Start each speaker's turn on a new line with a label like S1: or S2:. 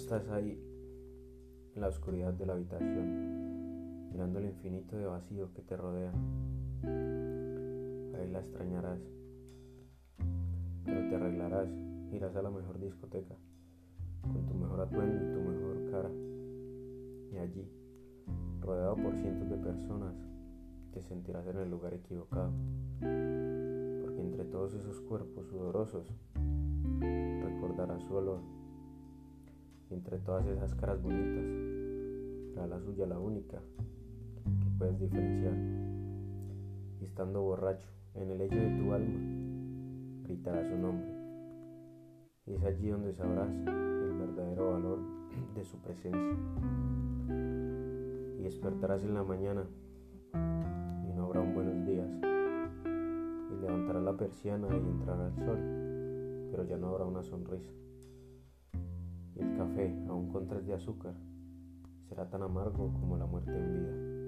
S1: estás ahí, en la oscuridad de la habitación, mirando el infinito de vacío que te rodea, ahí la extrañarás, pero te arreglarás, irás a la mejor discoteca, con tu mejor atuendo y tu mejor cara, y allí, rodeado por cientos de personas, te sentirás en el lugar equivocado, porque entre todos esos cuerpos sudorosos, recordarás su olor entre todas esas caras bonitas, será la suya la única que puedes diferenciar. Y estando borracho en el lecho de tu alma, gritarás su nombre. Y es allí donde sabrás el verdadero valor de su presencia. Y despertarás en la mañana y no habrá un buenos días. Y levantarás la persiana y entrará el sol, pero ya no habrá una sonrisa el café, aún con tres de azúcar, será tan amargo como la muerte en vida.